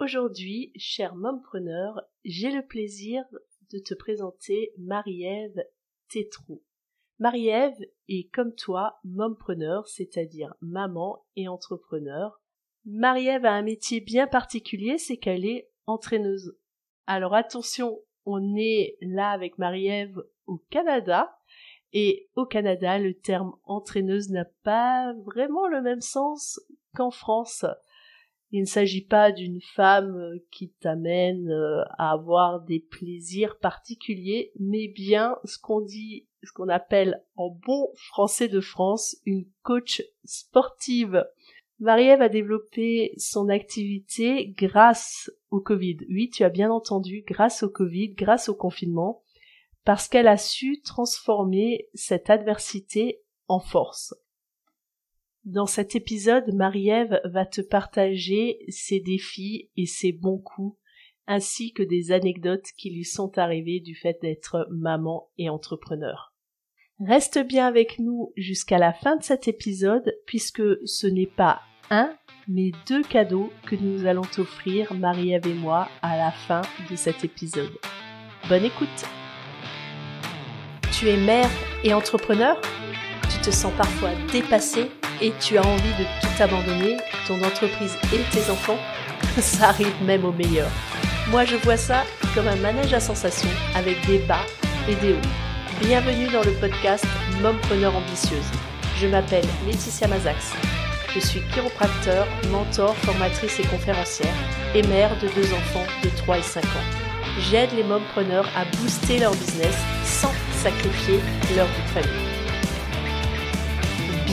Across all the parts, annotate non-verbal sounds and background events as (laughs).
Aujourd'hui, cher mompreneur, j'ai le plaisir de te présenter Marie-Ève Tétrault. Marie-Ève est comme toi mompreneur, c'est-à-dire maman et entrepreneur. Marie-Ève a un métier bien particulier, c'est qu'elle est entraîneuse. Alors attention, on est là avec Marie-Ève au Canada, et au Canada, le terme entraîneuse n'a pas vraiment le même sens qu'en France. Il ne s'agit pas d'une femme euh, qui t'amène euh, à avoir des plaisirs particuliers, mais bien ce qu'on dit, ce qu'on appelle en bon français de France, une coach sportive. Marie-Ève a développé son activité grâce au Covid. Oui, tu as bien entendu, grâce au Covid, grâce au confinement, parce qu'elle a su transformer cette adversité en force. Dans cet épisode, Marie-Ève va te partager ses défis et ses bons coups, ainsi que des anecdotes qui lui sont arrivées du fait d'être maman et entrepreneur. Reste bien avec nous jusqu'à la fin de cet épisode, puisque ce n'est pas un, mais deux cadeaux que nous allons t'offrir, Marie-Ève et moi, à la fin de cet épisode. Bonne écoute! Tu es mère et entrepreneur? Tu te sens parfois dépassée et tu as envie de tout abandonner, ton entreprise et tes enfants, (laughs) ça arrive même au meilleur. Moi, je vois ça comme un manège à sensations avec des bas et des hauts. Bienvenue dans le podcast Mompreneur ambitieuse. Je m'appelle Laetitia Mazax. Je suis chiropracteur, mentor, formatrice et conférencière et mère de deux enfants de 3 et 5 ans. J'aide les mompreneurs à booster leur business sans sacrifier leur vie de famille.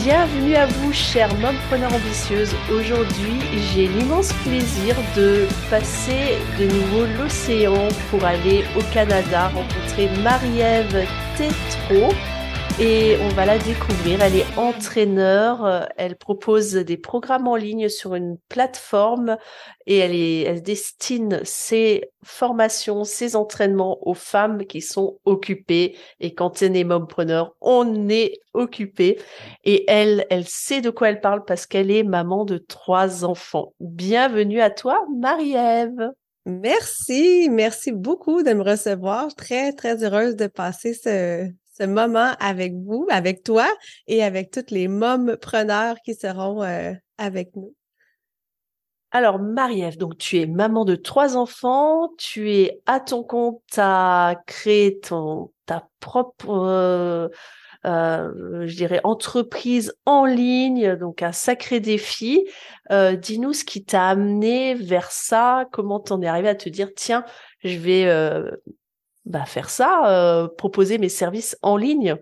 Bienvenue à vous, chers mompreneurs ambitieuses. Aujourd'hui, j'ai l'immense plaisir de passer de nouveau l'océan pour aller au Canada rencontrer Marie-Ève Tétrault et on va la découvrir. Elle est entraîneur, elle propose des programmes en ligne sur une plateforme et elle, est, elle destine ses formations, ses entraînements aux femmes qui sont occupées. Et quand on est mompreneur, on est occupé. Et elle, elle sait de quoi elle parle parce qu'elle est maman de trois enfants. Bienvenue à toi, Marie-Ève. Merci, merci beaucoup de me recevoir. Très, très heureuse de passer ce, ce moment avec vous, avec toi et avec toutes les mômes preneurs qui seront euh, avec nous. Alors, Marie-Ève, donc tu es maman de trois enfants, tu es à ton compte, tu as créé ton, ta propre, euh, euh, je dirais, entreprise en ligne, donc un sacré défi. Dis-nous ce qui t'a amené vers ça, comment t'en es arrivé à te dire, tiens, je vais bah, faire ça, euh, proposer mes services en ligne.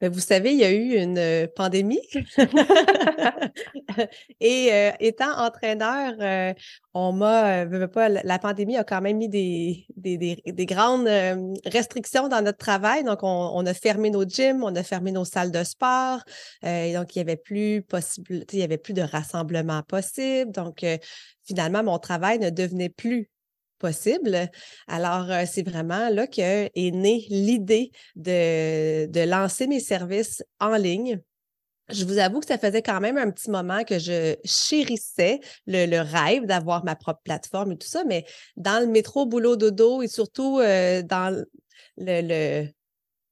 Ben, vous savez, il y a eu une euh, pandémie. (laughs) (laughs) Et euh, étant entraîneur, on m'a, pas, la pandémie a quand même mis des, des, des, grandes restrictions dans notre travail. Donc, on, on, a fermé nos gyms, on a fermé nos salles de sport. et donc, il y avait plus possible, il y avait plus de rassemblement possible. Donc, finalement, mon travail ne devenait plus possible. Alors, euh, c'est vraiment là que est née l'idée de, lancer mes services en ligne. Je vous avoue que ça faisait quand même un petit moment que je chérissais le, rêve d'avoir ma propre plateforme et tout ça, mais dans le métro, boulot, dodo et surtout euh, dans le,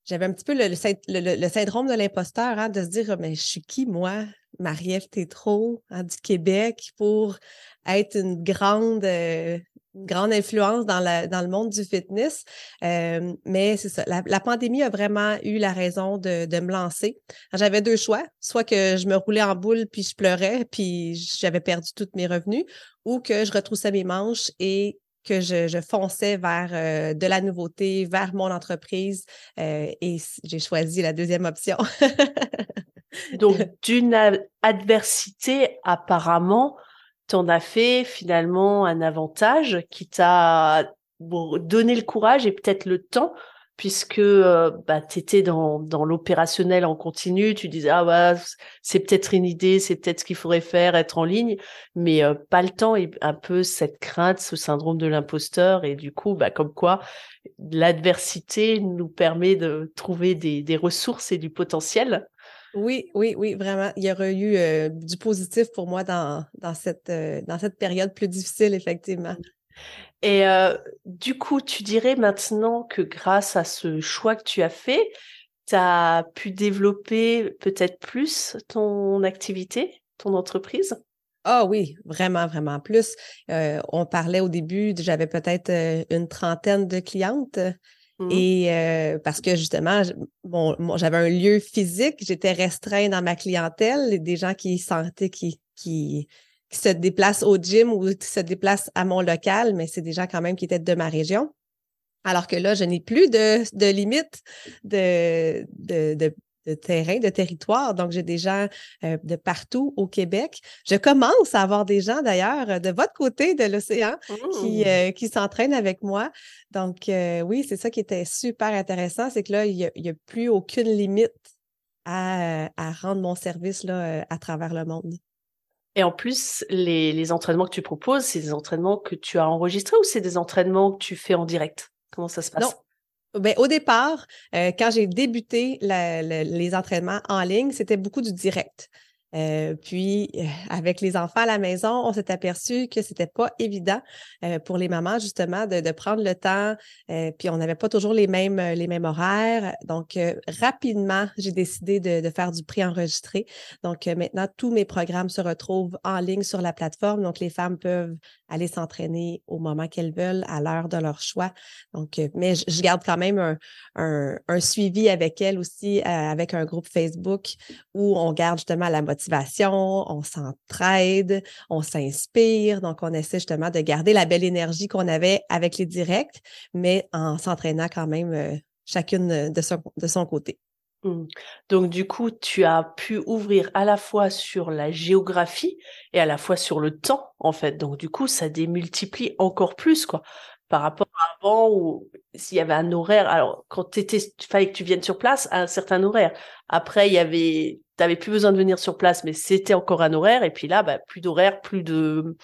j'avais un petit peu le, le, syndrome de l'imposteur, hein, de se dire, mais je suis qui, moi, Marie-Ève Tétrault, hein, du Québec, pour être une grande euh, grande influence dans, la, dans le monde du fitness. Euh, mais c'est ça, la, pandémie a vraiment eu la raison de, de me lancer. J'avais deux choix, soit que je me roulais en boule puis je pleurais puis j'avais perdu tous mes revenus, ou que je retroussais mes manches et que je, je fonçais vers euh, de la nouveauté, vers mon entreprise. Euh, et j'ai choisi la deuxième option. (laughs) Donc, d'une adversité apparemment t'en as fait finalement un avantage qui t'a donné le courage et peut-être le temps puisque euh, bah, tu dans, dans l'opérationnel en continu, tu disais ah ouais, c'est peut-être une idée, c'est peut-être ce qu'il faudrait faire, être en ligne, mais euh, pas le temps et un peu cette crainte, ce syndrome de l'imposteur et du coup bah comme quoi l'adversité nous permet de trouver des, des ressources et du potentiel Oui, oui, oui, vraiment. Il y aurait eu euh, du positif pour moi dans, dans, cette, euh, dans cette période plus difficile, effectivement. Et euh, du coup, tu dirais maintenant que grâce à ce choix que tu as fait, tu as pu développer peut-être plus ton activité, ton entreprise? Ah oui, vraiment, vraiment plus. on parlait au début, j'avais peut-être une trentaine de clientes. Mmh. Et parce que justement, bon, j'avais un lieu physique, j'étais restreint dans ma clientèle, des gens qui sentaient qui, qui, se déplacent au gym ou qui se déplacent à mon local, mais c'est des gens quand même qui étaient de ma région. Alors que là, je n'ai plus de, de limite de, de, de, de terrain, de territoire. Donc, j'ai des gens euh, de partout au Québec. Je commence à avoir des gens d'ailleurs de votre côté de l'océan qui, mmh. euh, qui s'entraînent avec moi. Donc, euh, oui, c'est ça qui était super intéressant, c'est que là, il n'y a, plus aucune limite à, à rendre mon service là, à travers le monde. Et en plus, les, les entraînements que tu proposes, c'est des entraînements que tu as enregistrés ou c'est des entraînements que tu fais en direct? Comment ça se passe? Ben, au départ, euh, quand j'ai débuté les entraînements en ligne, c'était beaucoup du direct. Euh, puis, euh, avec les enfants à la maison, on s'est aperçu que c'était pas évident euh, pour les mamans, justement, de, de prendre le temps. puis, on n'avait pas toujours les mêmes, les mêmes horaires. Donc, rapidement, j'ai décidé de, de, faire du prix enregistré. Donc, maintenant, tous mes programmes se retrouvent en ligne sur la plateforme. Donc, les femmes peuvent aller s'entraîner au moment qu'elles veulent, à l'heure de leur choix. Donc, mais je, garde quand même un, un, un, suivi avec elles aussi, avec un groupe Facebook où on garde justement la motivation on s'entraide, on s'inspire. Donc, on essaie justement de garder la belle énergie qu'on avait avec les directs, mais en s'entraînant quand même euh, chacune de son, de son côté. Mmh. Donc du coup, tu as pu ouvrir à la fois sur la géographie et à la fois sur le temps, en fait. Donc du coup, ça démultiplie encore plus, quoi par rapport à avant où s'il y avait un horaire. Alors, quand il fallait que tu viennes sur place à un certain horaire. Après, il y avait, t'avais plus besoin de venir sur place, mais c'était encore un horaire. Et puis là, bah, plus d'horaire, plus de,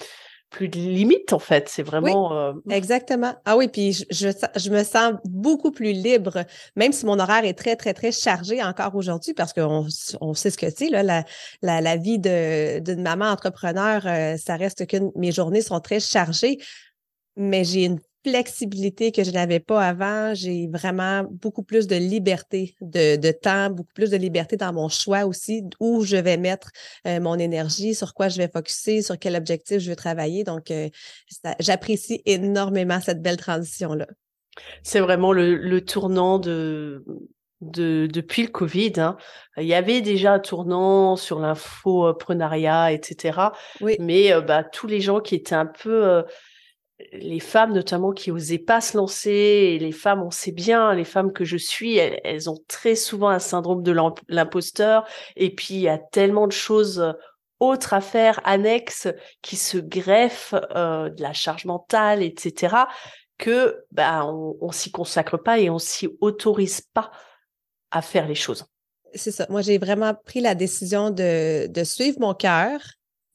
plus de limites en fait. C'est vraiment. Euh, exactement. Ah oui, puis je, je, me sens beaucoup plus libre, même si mon horaire est très, très, très chargé encore aujourd'hui, parce qu'on on sait ce que c'est, là, la, la, la vie d'une maman entrepreneur, euh, ça reste que mes journées sont très chargées, mais j'ai une flexibilité que je n'avais pas avant. J'ai vraiment beaucoup plus de liberté de, de, temps, beaucoup plus de liberté dans mon choix aussi, où je vais mettre euh, mon énergie, sur quoi je vais focuser, sur quel objectif je veux travailler. Donc, euh, j'apprécie énormément cette belle transition-là. C'est vraiment le, le tournant de, de, depuis le Covid. Hein. Il y avait déjà un tournant sur l'infoprenariat, etc. Oui. Mais euh, bah, tous les gens qui étaient un peu les femmes notamment qui osaient pas se lancer, les femmes, on sait bien, les femmes que je suis, elles, ont très souvent un syndrome de l'imposteur, et puis il y a tellement de choses euh, autres à faire, annexes, qui se greffent, euh, de la charge mentale, etc., que bah on, on s'y consacre pas et on s'y autorise pas à faire les choses. C'est ça. Moi, j'ai vraiment pris la décision de, de suivre mon cœur,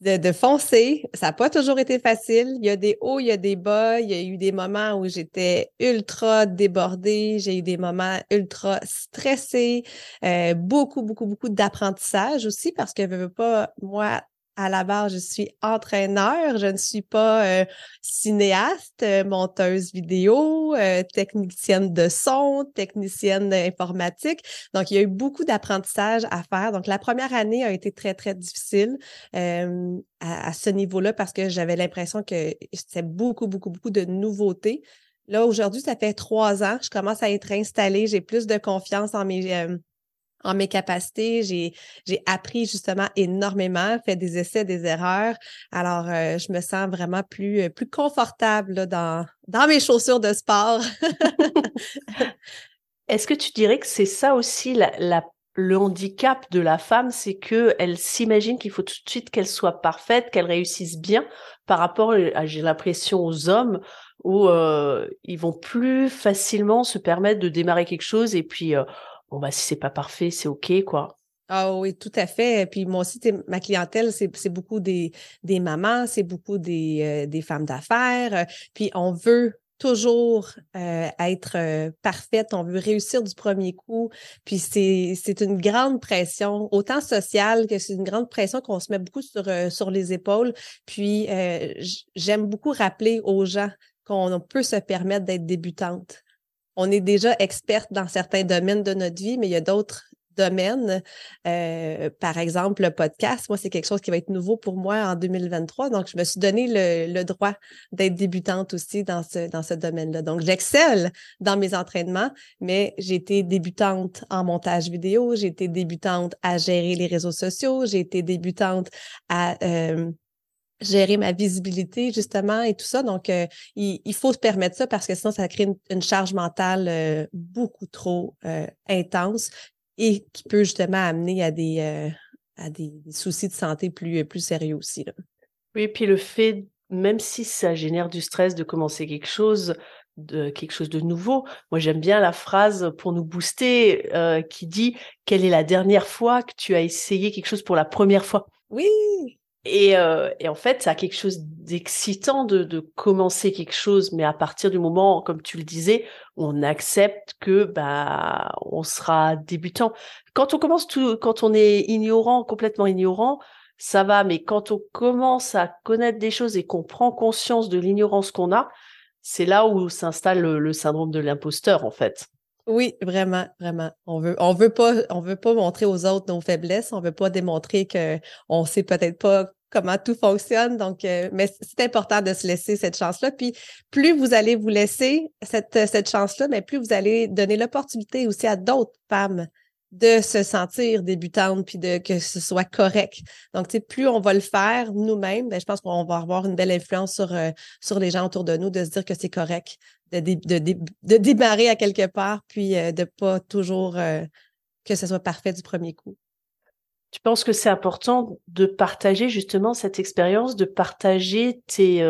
de, foncer. Ça n'a pas toujours été facile. Il y a des hauts, il y a des bas. Il y a eu des moments où j'étais ultra débordée. J'ai eu des moments ultra stressés. Euh, beaucoup, beaucoup, beaucoup d'apprentissage aussi parce que je veux pas, moi, à la base, je suis entraîneur, je ne suis pas euh, cinéaste, euh, monteuse vidéo, euh, technicienne de son, technicienne informatique. Donc, il y a eu beaucoup d'apprentissage à faire. Donc, la première année a été très, très difficile à, ce niveau-là parce que j'avais l'impression que c'était beaucoup, beaucoup, beaucoup de nouveautés. Là, aujourd'hui, ça fait trois ans, je commence à être installée, j'ai plus de confiance en mes en mes capacités. J'ai, j'ai appris justement énormément, fait des essais, des erreurs. Alors, euh, je me sens vraiment plus, euh, plus confortable dans, dans mes chaussures de sport. (laughs) Est-ce que tu dirais que c'est ça aussi le handicap de la femme, c'est que elle s'imagine qu'il faut tout de suite qu'elle soit parfaite, qu'elle réussisse bien par rapport, à, j'ai l'impression, aux hommes où euh, ils vont plus facilement se permettre de démarrer quelque chose et puis bon bah si c'est pas parfait, c'est ok quoi. Ah oui, tout à fait. Puis moi aussi, ma clientèle, c'est beaucoup des, des mamans, c'est beaucoup des, euh, des femmes d'affaires. Puis on veut toujours euh, être euh, parfaite, on veut réussir du premier coup, puis c'est une grande pression, autant sociale que c'est une grande pression qu'on se met beaucoup sur, euh, sur les épaules. Puis j'aime beaucoup rappeler aux gens qu'on peut se permettre d'être débutante. On est déjà experte dans certains domaines de notre vie, mais il y a d'autres domaine. Euh, par exemple, le podcast, moi, c'est quelque chose qui va être nouveau pour moi en 2023. Donc, je me suis donné le, droit d'être débutante aussi dans ce, dans ce domaine-là. Donc, j'excelle dans mes entraînements, mais j'ai été débutante en montage vidéo, j'ai été débutante à gérer les réseaux sociaux, j'ai été débutante à euh, gérer ma visibilité justement et tout ça. Donc, euh, il, faut se permettre ça parce que sinon, ça crée une, charge mentale beaucoup trop intense et qui peut justement amener à des, euh, à des, soucis de santé plus, plus sérieux aussi. Là. Oui, puis le fait, même si ça génère du stress de commencer quelque chose, de quelque chose de nouveau. Moi, j'aime bien la phrase pour nous booster euh, qui dit quelle est la dernière fois que tu as essayé quelque chose pour la première fois? Oui. Et, euh, et, en fait, ça a quelque chose d'excitant de, de, commencer quelque chose, mais à partir du moment, comme tu le disais, on accepte que bah on sera débutant. Quand on commence tout, quand on est ignorant, complètement ignorant, ça va, mais quand on commence à connaître des choses et qu'on prend conscience de l'ignorance qu'on a, c'est là où s'installe le, le syndrome de l'imposteur, en fait. Oui, vraiment, vraiment. On veut, on veut pas, on veut pas montrer aux autres nos faiblesses. On veut pas démontrer que on sait peut-être pas comment tout fonctionne. Donc, euh, mais c'est important de se laisser cette chance-là. Puis, plus vous allez vous laisser cette, cette chance-là, mais plus vous allez donner l'opportunité aussi à d'autres femmes de se sentir débutante puis de que ce soit correct. Donc, tu sais, plus on va le faire nous-mêmes, ben, je pense qu'on va avoir une belle influence sur, euh, sur les gens autour de nous, de se dire que c'est correct, de, de, de, démarrer à quelque part, puis euh, de pas toujours euh, que ce soit parfait du premier coup. Tu penses que c'est important de partager justement cette expérience, de partager tes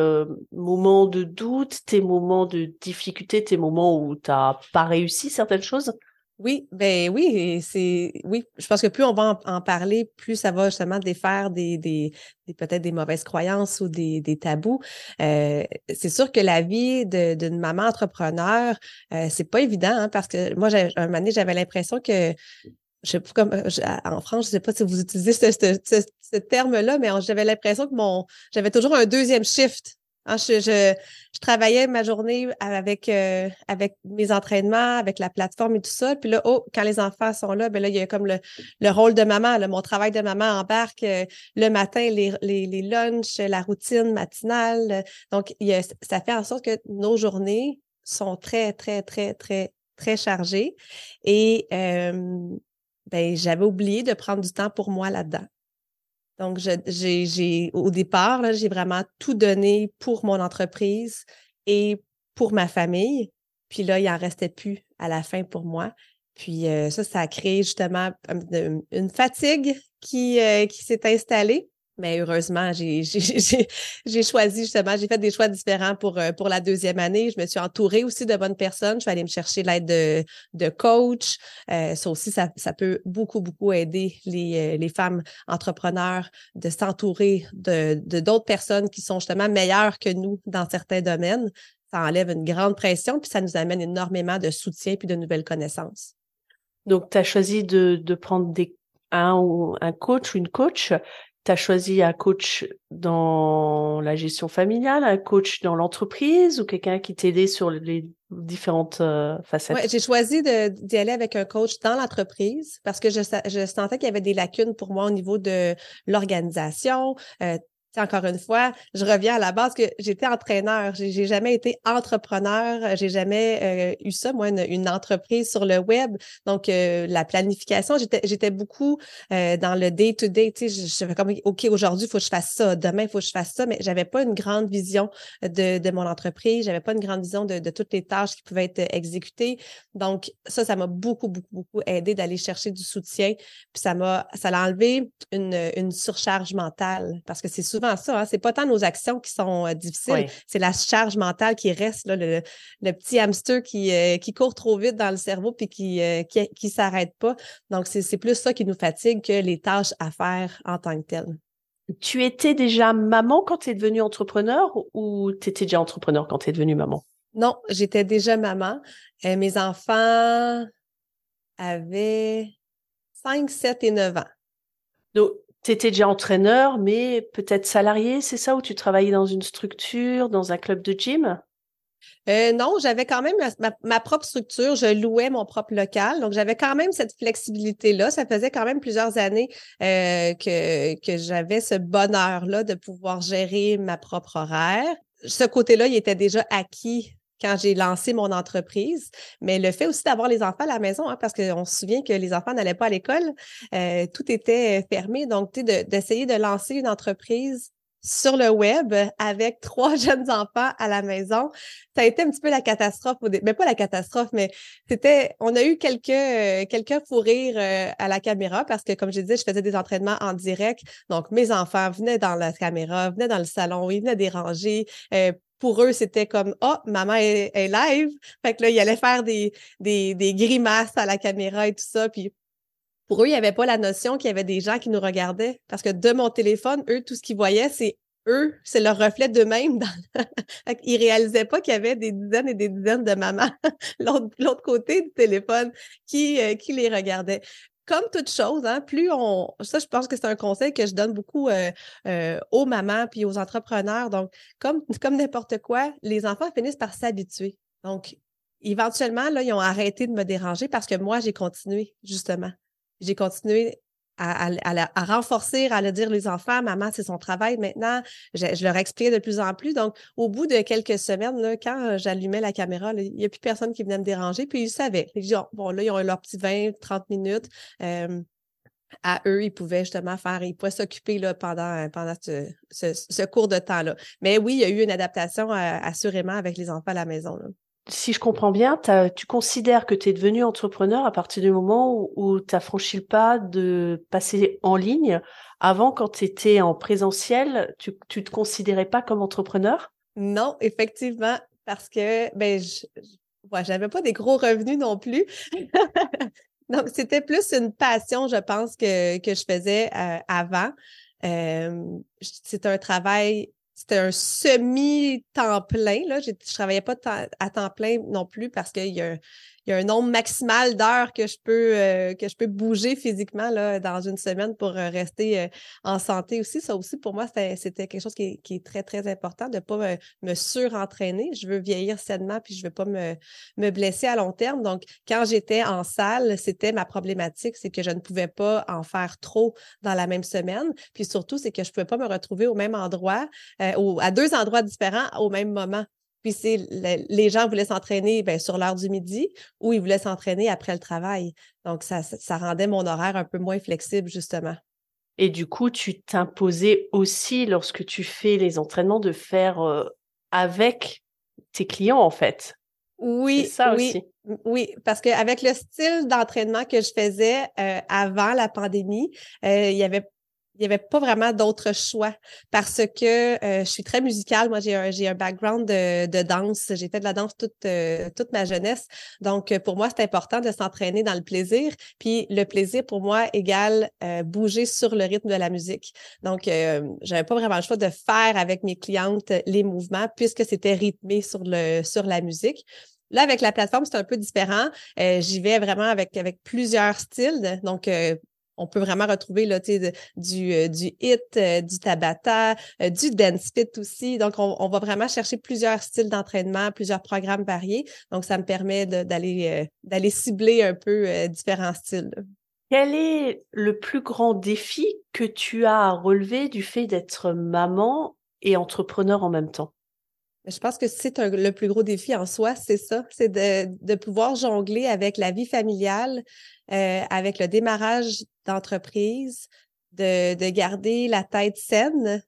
moments de doute, tes moments de difficulté, tes moments où tu n'as pas réussi certaines choses? Oui, ben oui, c'est oui. Je pense que plus on va en, parler, plus ça va justement défaire des, des, peut-être des mauvaises croyances ou des, des tabous. Euh, c'est sûr que la vie d'une maman entrepreneur, euh, c'est pas évident hein, parce que moi, un moment donné, j'avais l'impression que je sais pas comme en France, je sais pas si vous utilisez ce, terme-là, mais j'avais l'impression que mon j'avais toujours un deuxième shift Hein, je, je, travaillais ma journée avec, euh, avec mes entraînements, avec la plateforme et tout ça. Puis là, oh, quand les enfants sont là, ben là, il y a comme le, le rôle de maman. Là, mon travail de maman embarque euh, le matin, les, les, lunchs, la routine matinale. Donc, ça fait en sorte que nos journées sont très, très, très, très, très chargées. Et euh, ben, j'avais oublié de prendre du temps pour moi là-dedans. Donc, j'ai, au départ, j'ai vraiment tout donné pour mon entreprise et pour ma famille. Puis là, il n'en restait plus à la fin pour moi. Puis euh, ça, ça a créé justement une fatigue qui, euh, qui s'est installée. Mais heureusement, (laughs) j'ai choisi justement, j'ai fait des choix différents pour, euh, pour la deuxième année. Je me suis entourée aussi de bonnes personnes. Je vais aller me chercher l'aide de, de coach. Euh, ça aussi, ça, ça, peut beaucoup, beaucoup aider les, euh, les femmes entrepreneurs de s'entourer de d'autres personnes qui sont justement meilleures que nous dans certains domaines. Ça enlève une grande pression, puis ça nous amène énormément de soutien puis de nouvelles connaissances. Donc, tu as choisi de, de prendre des, un, un coach ou une coach tu as choisi un coach dans la gestion familiale, un coach dans l'entreprise ou quelqu'un qui t'aidait sur les différentes euh, facettes? Ouais, j'ai choisi d'y aller avec un coach dans l'entreprise parce que je, je sentais qu'il y avait des lacunes pour moi au niveau de l'organisation, euh, encore une fois, je reviens à la base que j'étais entraîneur. J'ai jamais été entrepreneur. J'ai jamais euh, eu ça, moi, une, entreprise sur le web. Donc, euh, la planification, j'étais beaucoup euh, dans le day-to-day. Tu sais, je, fais comme, OK, aujourd'hui, il faut que je fasse ça. Demain, il faut que je fasse ça. Mais j'avais pas une grande vision de, mon entreprise. J'avais pas une grande vision de, de, toutes les tâches qui pouvaient être exécutées. Donc, ça, ça m'a beaucoup, beaucoup, beaucoup aidé d'aller chercher du soutien. Puis ça m'a, ça l'a enlevé une, une surcharge mentale parce que c'est souvent ça. Hein. C'est pas tant nos actions qui sont euh, difficiles, c'est la charge mentale qui reste, là, le, petit hamster qui, euh, qui court trop vite dans le cerveau puis qui ne euh, qui, s'arrête pas. Donc, c'est plus ça qui nous fatigue que les tâches à faire en tant que telles. Tu étais déjà maman quand tu es devenue entrepreneur ou tu étais déjà entrepreneur quand tu es devenue maman? Non, j'étais déjà maman. Euh, mes enfants avaient 5, 7 et 9 ans. Donc, tu étais déjà entraîneur, mais peut-être salarié, c'est ça, ou tu travaillais dans une structure, dans un club de gym? Euh, non, j'avais quand même ma, propre structure. Je louais mon propre local. Donc, j'avais quand même cette flexibilité-là. Ça faisait quand même plusieurs années euh, que, que j'avais ce bonheur-là de pouvoir gérer ma propre horaire. Ce côté-là, il était déjà acquis quand j'ai lancé mon entreprise. Mais le fait aussi d'avoir les enfants à la maison, hein, parce qu'on se souvient que les enfants n'allaient pas à l'école, euh, tout était fermé. Donc, d'essayer de lancer une entreprise sur le web avec (laughs) trois jeunes enfants à la maison. Ça a été un petit peu la catastrophe, mais pas la catastrophe, mais c'était, on a eu quelques, euh, quelques fous rires euh, à la caméra parce que, comme je disais, je faisais des entraînements en direct. Donc, mes enfants venaient dans la caméra, venaient dans le salon, ils venaient déranger. Euh, pour eux, c'était comme Oh, maman est, live. Fait que là, ils allaient faire des, des, des grimaces à la caméra et tout ça. Puis pour eux, il n'y avait pas la notion qu'il y avait des gens qui nous regardaient. Parce que de mon téléphone, eux, tout ce qu'ils voyaient, c'est eux, c'est leur reflet d'eux-mêmes. (laughs) Ils réalisaient pas qu'il y avait des dizaines et des dizaines de mamans (laughs) l'autre côté du téléphone qui, euh, qui les regardaient. Comme toute chose, hein, plus on. Ça, je pense que c'est un conseil que je donne beaucoup euh, euh, aux mamans puis aux entrepreneurs. Donc, comme, comme n'importe quoi, les enfants finissent par s'habituer. Donc, éventuellement, là, ils ont arrêté de me déranger parce que moi, j'ai continué, justement j'ai continué à, renforcer, à le dire les enfants, maman, c'est son travail maintenant. Je, leur expliquais de plus en plus. Donc, au bout de quelques semaines, là, quand j'allumais la caméra, il n'y a plus personne qui venait me déranger. Puis ils savaient. Bon, là, ils ont eu leur petit 20, 30 minutes. à eux, ils pouvaient justement faire, ils pouvaient s'occuper pendant, pendant ce, cours de temps-là. Mais oui, il y a eu une adaptation assurément avec les enfants à la maison. Là si je comprends bien, tu considères que tu es devenu entrepreneur à partir du moment où, tu as franchi le pas de passer en ligne. Avant, quand tu étais en présentiel, tu ne te considérais pas comme entrepreneur? Non, effectivement, parce que ben, je n'avais pas des gros revenus non plus. (laughs) Donc, c'était plus une passion, je pense, que, que je faisais euh, avant. Euh, c'est un travail c'était un semi-temps plein. Là. Je ne travaillais pas à temps plein non plus parce qu'il y a il y a un nombre maximal d'heures que je peux euh, que je peux bouger physiquement là, dans une semaine pour euh, rester euh, en santé aussi. Ça aussi, pour moi, c'était quelque chose qui est, très, très important de ne pas me, surentraîner. Je veux vieillir sainement puis je ne veux pas me, me blesser à long terme. Donc, quand j'étais en salle, c'était ma problématique, c'est que je ne pouvais pas en faire trop dans la même semaine. Puis surtout, c'est que je ne pouvais pas me retrouver au même endroit, ou à deux endroits différents au même moment. Puis c'est les gens voulaient s'entraîner ben, sur l'heure du midi ou ils voulaient s'entraîner après le travail. Donc, ça, ça rendait mon horaire un peu moins flexible, justement. Et du coup, tu t'imposais aussi, lorsque tu fais les entraînements, de faire euh, avec tes clients, en fait. Oui, ça oui, aussi. oui, parce qu'avec le style d'entraînement que je faisais euh, avant la pandémie, euh, il y avait il n'y avait pas vraiment d'autre choix parce que euh, je suis très musicale. Moi, j'ai un, j'ai un background de, de danse. J'ai fait de la danse toute, euh, toute ma jeunesse. Donc, euh, pour moi, c'est important de s'entraîner dans le plaisir. Puis, le plaisir, pour moi, égale bouger sur le rythme de la musique. Donc, j'avais pas vraiment le choix de faire avec mes clientes les mouvements puisque c'était rythmé sur, le, sur la musique. Là, avec la plateforme, c'est un peu différent. J'y vais vraiment avec, avec plusieurs styles. Donc, on peut vraiment retrouver là, du, euh, du hit, euh, du tabata, euh, du dance fit aussi. Donc, on, va vraiment chercher plusieurs styles d'entraînement, plusieurs programmes variés. Donc, ça me permet d'aller d'aller cibler un peu différents styles. Quel est le plus grand défi que tu as à relever du fait d'être maman et entrepreneur en même temps? Je pense que c'est le plus gros défi en soi, c'est ça, c'est de, de, pouvoir jongler avec la vie familiale, euh, avec le démarrage d'entreprise, de, de, garder la tête saine,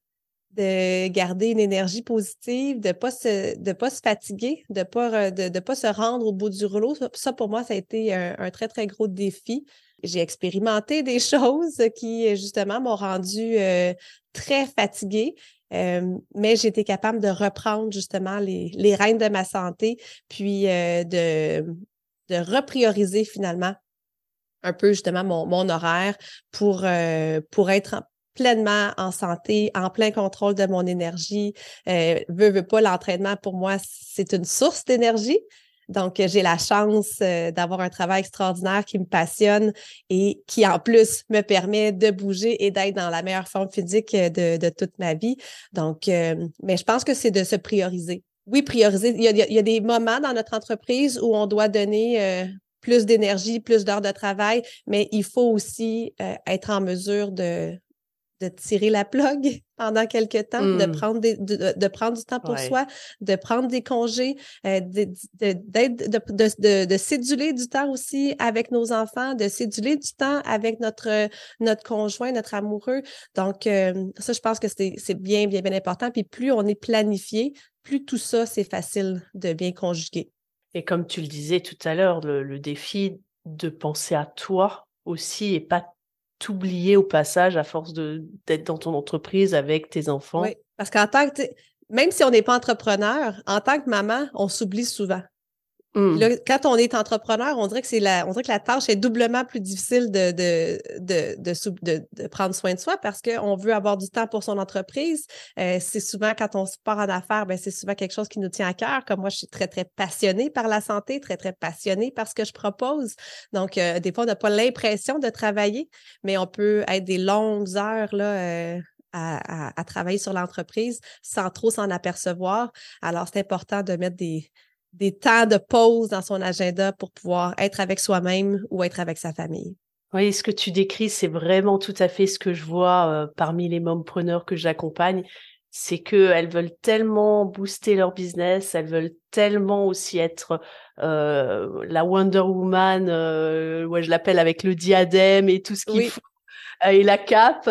de garder une énergie positive, de pas se, de pas se fatiguer, de pas de, de, pas se rendre au bout du rouleau. Ça, pour moi, ça a été un, très très gros défi. J'ai expérimenté des (laughs) choses qui justement m'ont rendu euh, très fatiguée, mais j'ai été capable de reprendre justement les, les rênes de ma santé, puis euh, de, de reprioriser finalement un peu justement mon, mon horaire pour, euh, pour être pleinement en santé, en plein contrôle de mon énergie. Euh, veux, veux pas, l'entraînement, pour moi, c'est une source d'énergie. Donc, j'ai la chance euh, d'avoir un travail extraordinaire qui me passionne et qui, en plus, me permet de bouger et d'être dans la meilleure forme physique de, de toute ma vie. Donc, euh, mais je pense que c'est de se prioriser. Oui, prioriser. Il y, a, des moments dans notre entreprise où on doit donner euh, plus d'énergie, plus d'heures de travail, mais il faut aussi être en mesure de, de tirer la plug (laughs) pendant quelques temps, de, mmh. prendre des, de, de, prendre du temps pour soi, de prendre des congés, euh, de, de, de, céduler du temps aussi avec nos enfants, de céduler du temps avec notre, notre conjoint, notre amoureux. Donc, euh, ça, je pense que c'est bien, bien, bien important. Puis plus on est planifié, plus tout ça, c'est facile de bien conjuguer. Et comme tu le disais tout à l'heure, le, défi de penser à toi aussi et pas t'oublier au passage à force d'être dans ton entreprise avec tes enfants. Oui, parce qu'en tant que, même si on n'est pas entrepreneur, en tant que maman, on s'oublie souvent. Mmh. quand on est entrepreneur, on dirait que c'est la, on dirait que la tâche est doublement plus difficile de, de, de, de, prendre soin de soi parce qu'on veut avoir du temps pour son entreprise. Euh, c'est souvent quand on se part en affaires, ben, c'est souvent quelque chose qui nous tient à cœur. Comme moi, je suis très, très passionnée par la santé, très, très passionnée par ce que je propose. Donc, euh, des fois, on n'a pas l'impression de travailler, mais on peut être des longues heures là, euh, à, à, travailler sur l'entreprise sans trop s'en apercevoir. Alors, c'est important de mettre des, des temps de pause dans son agenda pour pouvoir être avec soi-même ou être avec sa famille. Oui, ce que tu décris, c'est vraiment tout à fait ce que je vois euh, parmi les mompreneurs que j'accompagne. C'est qu'elles veulent tellement booster leur business, elles veulent tellement aussi être euh, la Wonder Woman, euh, ouais, je l'appelle avec le diadème et tout ce qu'il faut, et la cape,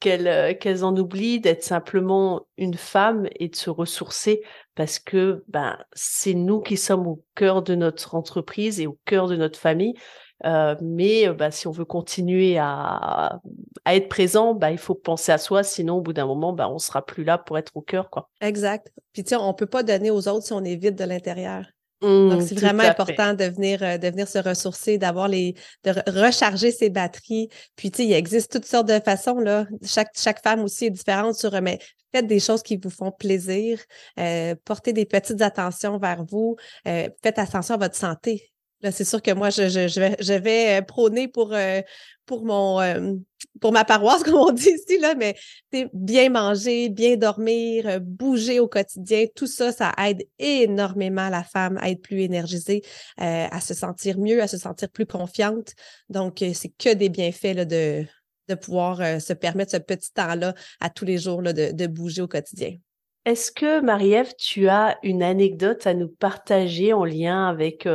qu'elles qu'elles en oublient d'être simplement une femme et de se ressourcer parce que ben c'est nous qui sommes au cœur de notre entreprise et au cœur de notre famille. Euh, mais bah, si on veut continuer à, à être présent, bah, il faut penser à soi, sinon au bout d'un moment, bah, on sera plus là pour être au cœur. Quoi. Exact. Puis tiens, on peut pas donner aux autres si on est vide de l'intérieur. Donc, mmh, c'est vraiment important de venir, euh, de venir se ressourcer, d'avoir les, de recharger ses batteries. Puis, tu sais, il existe toutes sortes de façons, là. Chaque, chaque femme aussi est différente sur, mais faites des choses qui vous font plaisir, euh, portez des petites attentions vers vous, euh, faites attention à votre santé. C'est sûr que moi, je, vais, prôner pour, euh, ma paroisse, (laughs) comme on dit ici, là, mais bien manger, bien dormir, euh, bouger au quotidien, tout ça, ça aide énormément la femme à être plus énergisée, euh, à se sentir mieux, à se sentir plus confiante. Donc, c'est que des bienfaits de, pouvoir se permettre ce petit temps-là à tous les jours de bouger au quotidien. Est-ce que, Marie-Ève, tu as une anecdote à nous partager en lien avec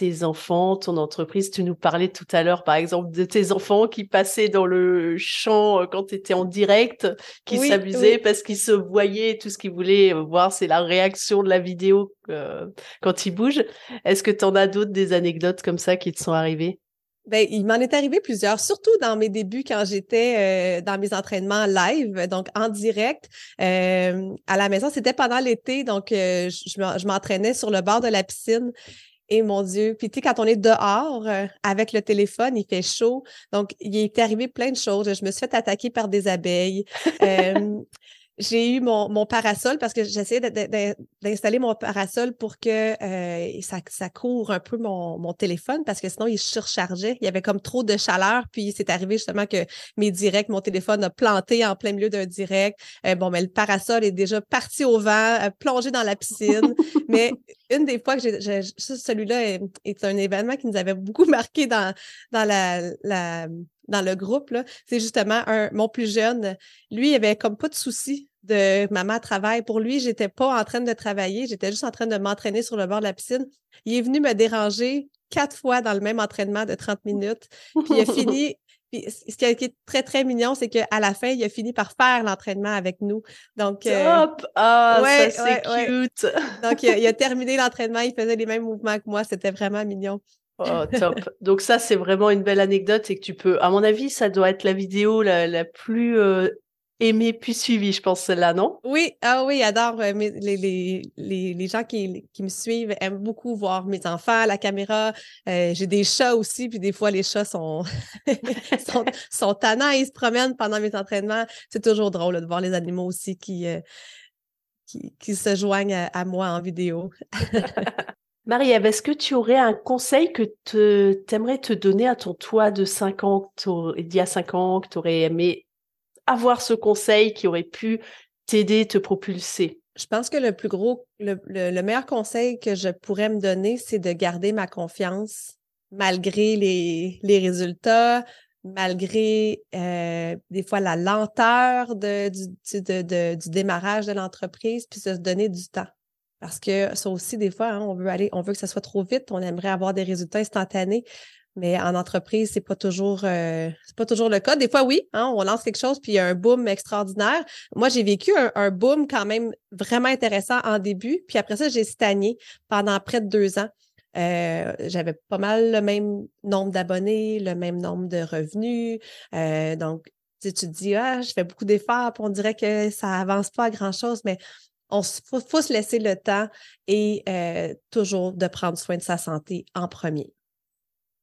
tes enfants, ton entreprise. Tu nous parlais tout à l'heure, par exemple, de tes enfants qui passaient dans le champ euh, quand tu étais en direct, qui s'amusaient parce qu'ils se voyaient, tout ce qu'ils voulaient euh, voir, c'est la réaction de la vidéo euh, quand ils bougent. Est-ce que tu en as d'autres, des anecdotes comme ça qui te sont arrivées? Ben, il m'en est arrivé plusieurs, surtout dans mes débuts quand j'étais dans mes entraînements live, donc en direct à la maison. C'était pendant l'été, donc je m'entraînais sur le bord de la piscine et mon Dieu, puis tu sais, quand on est dehors euh, avec le téléphone, il fait chaud. Donc, il est arrivé plein de choses. Je me suis fait attaquer par des abeilles. (laughs) j'ai eu mon, mon, parasol parce que j'essayais d'installer mon parasol pour que euh, ça, ça couvre un peu mon, mon, téléphone parce que sinon il surchargeait. Il y avait comme trop de chaleur. Puis c'est arrivé justement que mes directs, mon téléphone a planté en plein milieu d'un direct. Euh, bon, mais le parasol est déjà parti au vent, euh, plongé dans la piscine. (laughs) mais une des fois que j'ai, celui-là est, est, un événement qui nous avait beaucoup (laughs) marqué dans, dans la, la dans le groupe, c'est justement un, mon plus jeune. Lui, il avait comme pas de souci de maman travaille. Pour lui, j'étais pas en train de travailler, j'étais juste en train de m'entraîner sur le bord de la piscine. Il est venu me déranger quatre fois dans le même entraînement de 30 minutes. Puis il a fini. (laughs) Puis ce qui est très, très mignon, c'est qu'à la fin, il a fini par faire l'entraînement avec nous. Donc, euh, Top! Ah, ça, c'est cute! (laughs) Donc, il a terminé l'entraînement, il faisait les mêmes mouvements que moi. C'était vraiment mignon. Oh, top. Donc ça, c'est vraiment une belle anecdote et que tu peux, à mon avis, ça doit être la vidéo la, la plus euh, aimé puis suivi, je pense, celle-là, non? Oui, ah oui, j'adore. Euh, les, les, les, les, gens qui, qui, me suivent aiment beaucoup voir mes enfants, la caméra. Euh, j'ai des chats aussi, puis des fois, les chats sont, (laughs) sont, sont, tannants, ils se promènent pendant mes entraînements. C'est toujours drôle de voir les animaux aussi qui, euh, qui, qui, se joignent à, moi en vidéo. (laughs) Marie-Ève, est-ce que tu aurais un conseil que tu aimerais te donner à ton toi de 5 ans, d'il y a 5 ans, que tu aurais aimé avoir ce conseil qui aurait pu t'aider, te propulser? Je pense que le plus gros, le, meilleur conseil que je pourrais me donner, c'est de garder ma confiance malgré les, résultats, malgré euh, des fois la lenteur du démarrage de l'entreprise, puis de se donner du temps. Parce que ça aussi, des fois, hein, on veut aller, on veut que ça soit trop vite, on aimerait avoir des résultats instantanés. Mais en entreprise, c'est pas toujours euh, c'est pas toujours le cas. Des fois, oui, hein, on lance quelque chose puis il y a un boom extraordinaire. Moi, j'ai vécu un, boom quand même vraiment intéressant en début, puis après ça, j'ai stagné pendant près de deux ans. Euh, j'avais pas mal le même nombre d'abonnés, le même nombre de revenus. Euh, donc, tu, te dis, ah, je fais beaucoup d'efforts, on dirait que ça avance pas à grand chose, mais on faut, faut se laisser le temps et toujours de prendre soin de sa santé en premier.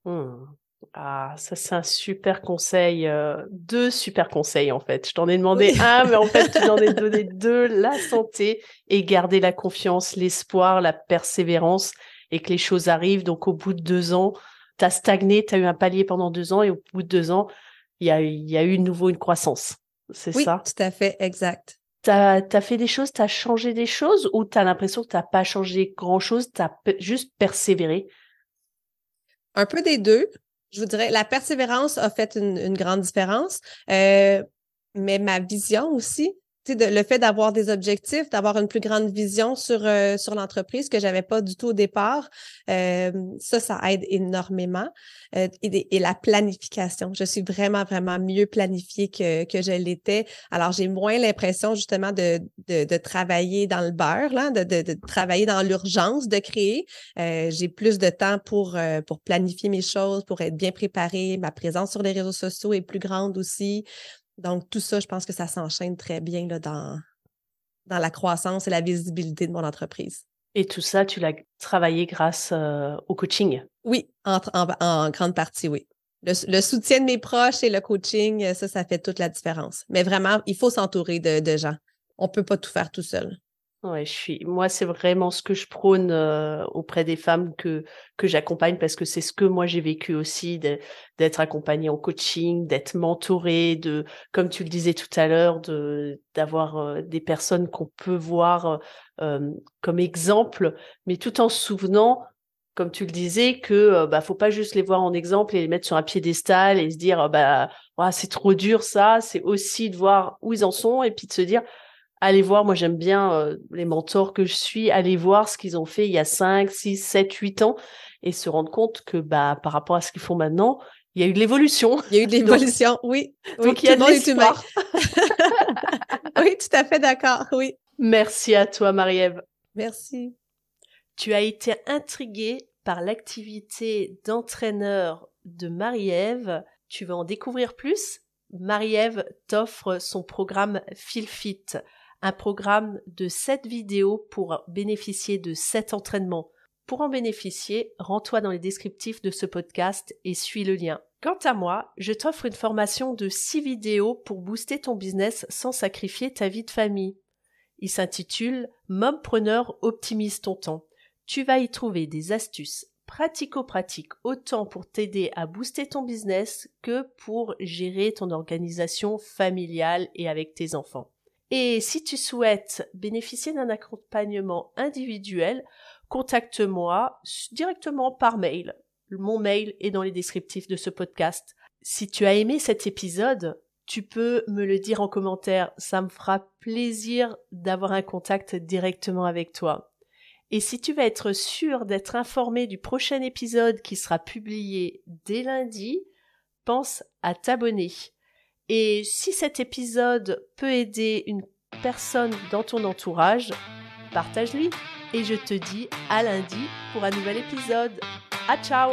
Mmh. Ah, ça c'est un super conseil, euh, deux super conseils en fait. Je t'en ai demandé un, mais en fait tu t'en as donné (laughs) deux, la santé et garder la confiance, l'espoir, la persévérance et que les choses arrivent. Donc au bout de deux ans, tu as stagné, tu as eu un palier pendant deux ans et au bout de deux ans, il y a, y a eu de nouveau une croissance. C'est oui, ça? tout à fait, exact. Tu as, fait des choses, tu as changé des choses ou tu as l'impression que tu n'as pas changé grand-chose, tu as juste persévéré? Un peu des deux. Je vous dirais, la persévérance a fait une, grande différence, euh, mais ma vision aussi, le fait d'avoir des objectifs, d'avoir une plus grande vision sur, euh, sur l'entreprise que j'avais pas du tout au départ, euh, ça, ça aide énormément. Euh, et, la planification. Je suis vraiment, vraiment mieux planifiée que, que je l'étais. Alors, j'ai moins l'impression justement de, de, de, travailler dans le beurre, là, de, de, de travailler dans l'urgence de créer. j'ai plus de temps pour, pour planifier mes choses, pour être bien préparée. Ma présence sur les réseaux sociaux est plus grande aussi. Donc, tout ça, je pense que ça s'enchaîne très bien là, dans, dans la croissance et la visibilité de mon entreprise. Et tout ça, tu l'as travaillé grâce euh, au coaching? Oui, en, en, grande partie, oui. Le, soutien de mes proches et le coaching, ça, ça fait toute la différence. Mais vraiment, il faut s'entourer de, de gens. On ne peut pas tout faire tout seul. Ouais, je suis. Moi, c'est vraiment ce que je prône euh, auprès des femmes que j'accompagne parce que c'est ce que moi j'ai vécu aussi d'être accompagnée en coaching, d'être mentorée, de, comme tu le disais tout à l'heure, de d'avoir euh, des personnes qu'on peut voir euh, comme exemple, mais tout en se souvenant, comme tu le disais, que bah faut pas juste les voir en exemple et les mettre sur un piédestal et se dire bah c'est trop dur ça. C'est aussi de voir où ils en sont et puis de se dire allez voir, moi j'aime bien euh, les mentors que je suis, aller voir ce qu'ils ont fait il y a 5, 6, 7, 8 ans et se rendre compte que bah par rapport à ce qu'ils font maintenant, il y a eu de l'évolution. Il y a eu de (laughs) l'évolution, oui. Donc il y a de (laughs) oui, tout à fait d'accord, oui. Merci à toi Marie-Ève. Merci. Tu as été intriguée par l'activité d'entraîneur de Marie-Ève. Tu vas en découvrir plus? Marie-Ève t'offre son programme FeelFit un programme de 7 vidéos pour bénéficier de 7 entraînements. Pour en bénéficier, rends-toi dans les descriptifs de ce podcast et suis le lien. Quant à moi, je t'offre une formation de 6 vidéos pour booster ton business sans sacrifier ta vie de famille. Il s'intitule Mompreneur optimise ton temps. Tu vas y trouver des astuces pratico-pratiques autant pour t'aider à booster ton business que pour gérer ton organisation familiale et avec tes enfants. Et si tu souhaites bénéficier d'un accompagnement individuel, contacte-moi directement par mail. Mon mail est dans les descriptifs de ce podcast. Si tu as aimé cet épisode, tu peux me le dire en commentaire. Ça me fera plaisir d'avoir un contact directement avec toi. Et si tu veux être sûr d'être informé du prochain épisode qui sera publié dès lundi, pense à t'abonner. Et si cet épisode peut aider une personne dans ton entourage, partage-lui. Et je te dis à lundi pour un nouvel épisode. À ciao